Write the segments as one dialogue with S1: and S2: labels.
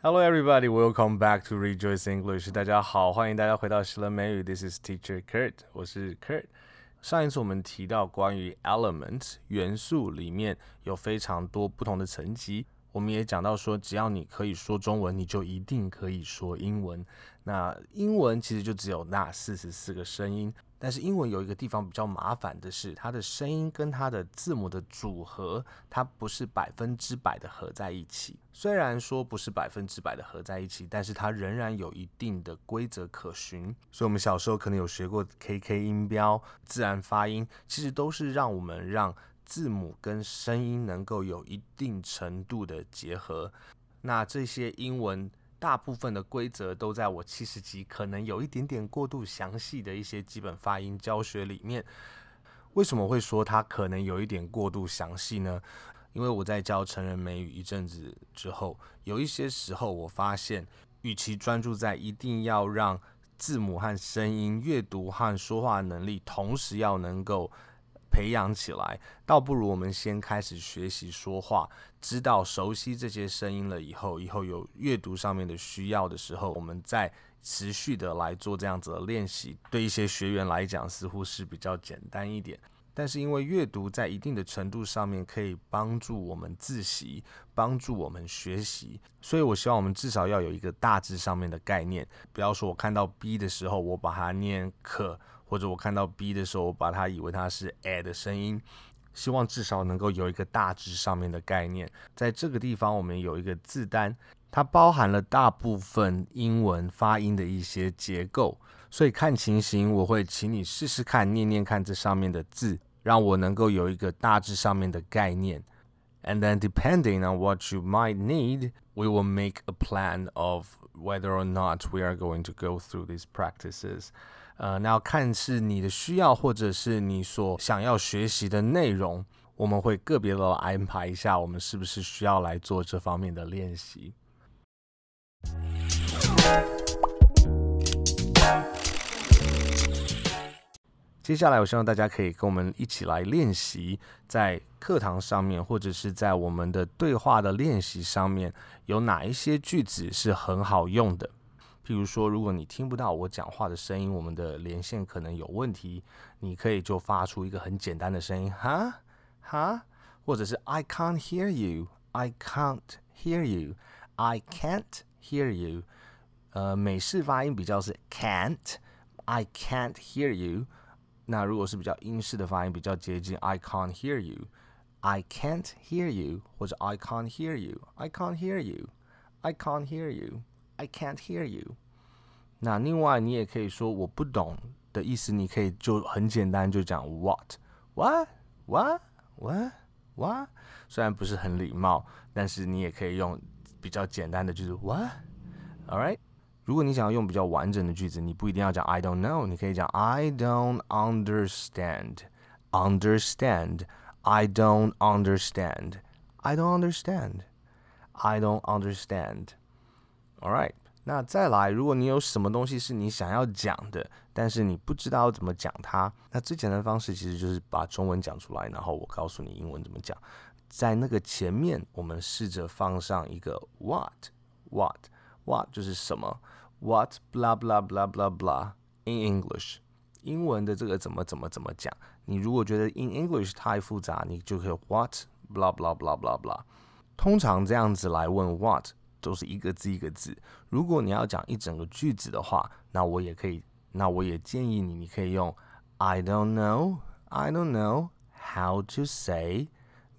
S1: Hello, everybody. Welcome back to Rejoice English. 大家好，欢迎大家回到喜乐美语。This is Teacher Kurt，我是 Kurt。上一次我们提到关于 element 元素里面有非常多不同的层级，我们也讲到说，只要你可以说中文，你就一定可以说英文。那英文其实就只有那四十四个声音。但是英文有一个地方比较麻烦的是，它的声音跟它的字母的组合，它不是百分之百的合在一起。虽然说不是百分之百的合在一起，但是它仍然有一定的规则可循。所以，我们小时候可能有学过 KK 音标、自然发音，其实都是让我们让字母跟声音能够有一定程度的结合。那这些英文。大部分的规则都在我七十级，可能有一点点过度详细的一些基本发音教学里面。为什么会说它可能有一点过度详细呢？因为我在教成人美语一阵子之后，有一些时候我发现，与其专注在一定要让字母和声音、阅读和说话能力同时要能够。培养起来，倒不如我们先开始学习说话，知道熟悉这些声音了以后，以后有阅读上面的需要的时候，我们再持续的来做这样子的练习。对一些学员来讲，似乎是比较简单一点。但是因为阅读在一定的程度上面可以帮助我们自习，帮助我们学习，所以我希望我们至少要有一个大致上面的概念。不要说我看到 B 的时候，我把它念可。或者我看到 B 的时候，我把它以为它是 A 的声音，希望至少能够有一个大致上面的概念。在这个地方，我们有一个字单，它包含了大部分英文发音的一些结构，所以看情形，我会请你试试看念念看这上面的字，让我能够有一个大致上面的概念。And then depending on what you might need, we will make a plan of whether or not we are going to go through these practices. 呃，那要看是你的需要，或者是你所想要学习的内容，我们会个别的安排一下，我们是不是需要来做这方面的练习。 接下来，我希望大家可以跟我们一起来练习，在课堂上面，或者是在我们的对话的练习上面，有哪一些句子是很好用的。譬如说，如果你听不到我讲话的声音，我们的连线可能有问题，你可以就发出一个很简单的声音，哈哈，或者是 I can't hear you，I can't hear you，I can't hear you。呃，美式发音比较是 can't，I can't hear you。那如果是比较英式的发音，比较接近 I can't hear you，I can't hear you，或者 I can't hear you，I can't hear you，I can't hear you。I can't hear you。那另外你也可以说我不懂的意思，你可以就很简单就讲 what what what what what。虽然不是很礼貌，但是你也可以用比较简单的就是 what。All right。 如果你想要用比较完整的句子，你不一定要讲 I don't know，你可以讲 I don't understand。Understand。I don't understand。I don't understand。I don't understand。All right，那再来，如果你有什么东西是你想要讲的，但是你不知道怎么讲它，那最简单的方式其实就是把中文讲出来，然后我告诉你英文怎么讲。在那个前面，我们试着放上一个 what，what，what 就是什么 ，what blah blah blah blah blah in English，英文的这个怎么怎么怎么讲。你如果觉得 in English 太复杂，你就可以 what blah blah blah blah blah。通常这样子来问 what。都是一个字一个字。如果你要讲一整个句子的话，那我也可以，那我也建议你，你可以用 I don't know, I don't know how to say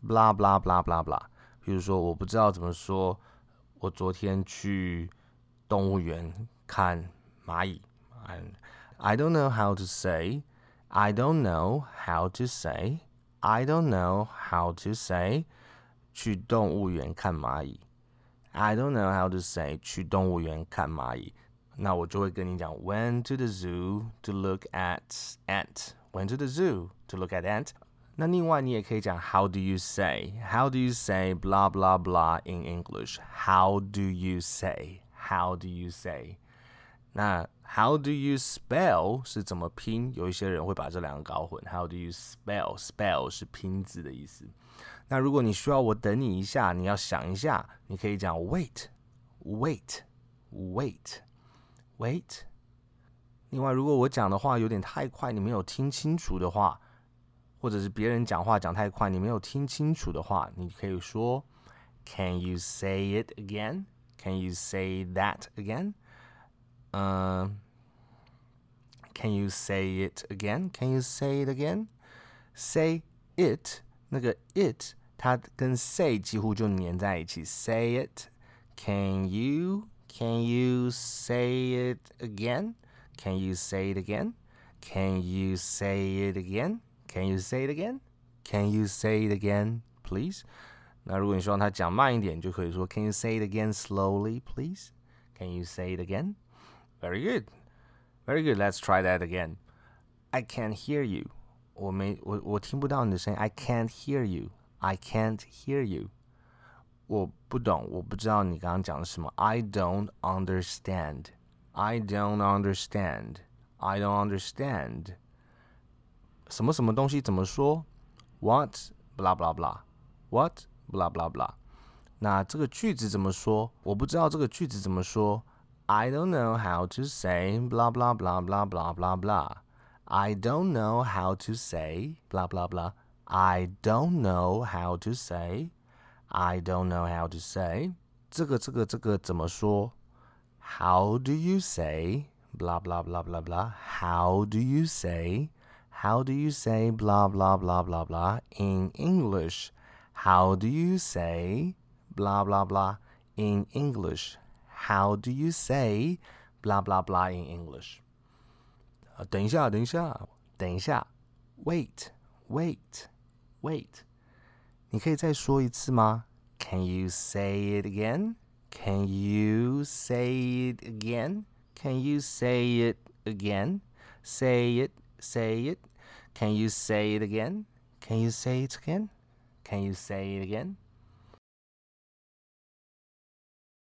S1: blah blah blah blah blah。比如说，我不知道怎么说，我昨天去动物园看蚂蚁。And I don't know how to say, I don't know how to say, I don't know how to say 去动物园看蚂蚁。I don't know how to say 去动物园看蚂蚁，那我就会跟你讲 went to the zoo to look at ant. Went to the zoo to look at ant. 那另外你也可以讲 How do you say? How do you say blah blah blah in English? How do you say? How do you say? 那 How do you spell 是怎么拼？有一些人会把这两个搞混。How do you spell? Spell 是拼字的意思。那如果你需要我等你一下，你要想一下，你可以讲 wait wait wait wait。另外，如果我讲的话有点太快，你没有听清楚的话，或者是别人讲话讲太快，你没有听清楚的话，你可以说，Can you say it again? Can you say that again? 嗯、uh,，Can you say it again? Can you say it again? Say it 那个 it 它跟 say 几乎就粘在一起。Say it. Can you? Can you say it again? Can you say it again? Can you say it again? Can you say it again? Can you say it again, please? 那如果你希望他讲慢一点，就可以说 Can you say it again slowly, please? Can you say it again? Very good, very good. Let's try that again. I can't hear you. 我没我我听不到你的声音。I can't hear you. I can't hear you. 我不懂，我不知道你刚刚讲的什么。I don't understand. I don't understand. I don't understand. 什么什么东西怎么说？What blah blah blah. What blah blah blah. 那这个句子怎么说？我不知道这个句子怎么说。I don't know how to say blah blah blah blah blah blah blah. I don't know how to say blah blah blah. I don't know how to say. I don't know how to say. 这个这个这个怎么说？how do you say blah blah blah blah blah? How do you say? How do you say blah blah blah blah blah in English? How do you say blah blah blah in English? How do you say blah blah blah in English? 啊，等一下，等一下，等一下，wait wait wait，你可以再说一次吗？Can you say it again? Can you say it again? Can you say it again? Say it, say it. Can you say it again? Can you say it again? Can you say it again?